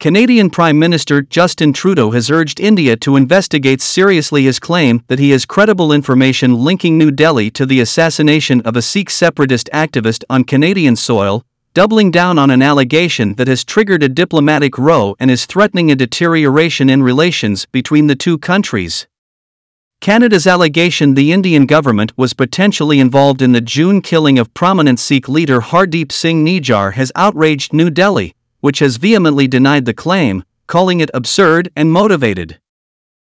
Canadian Prime Minister Justin Trudeau has urged India to investigate seriously his claim that he has credible information linking New Delhi to the assassination of a Sikh separatist activist on Canadian soil, doubling down on an allegation that has triggered a diplomatic row and is threatening a deterioration in relations between the two countries. Canada's allegation the Indian government was potentially involved in the June killing of prominent Sikh leader Hardeep Singh Nijjar has outraged New Delhi which has vehemently denied the claim, calling it absurd and motivated.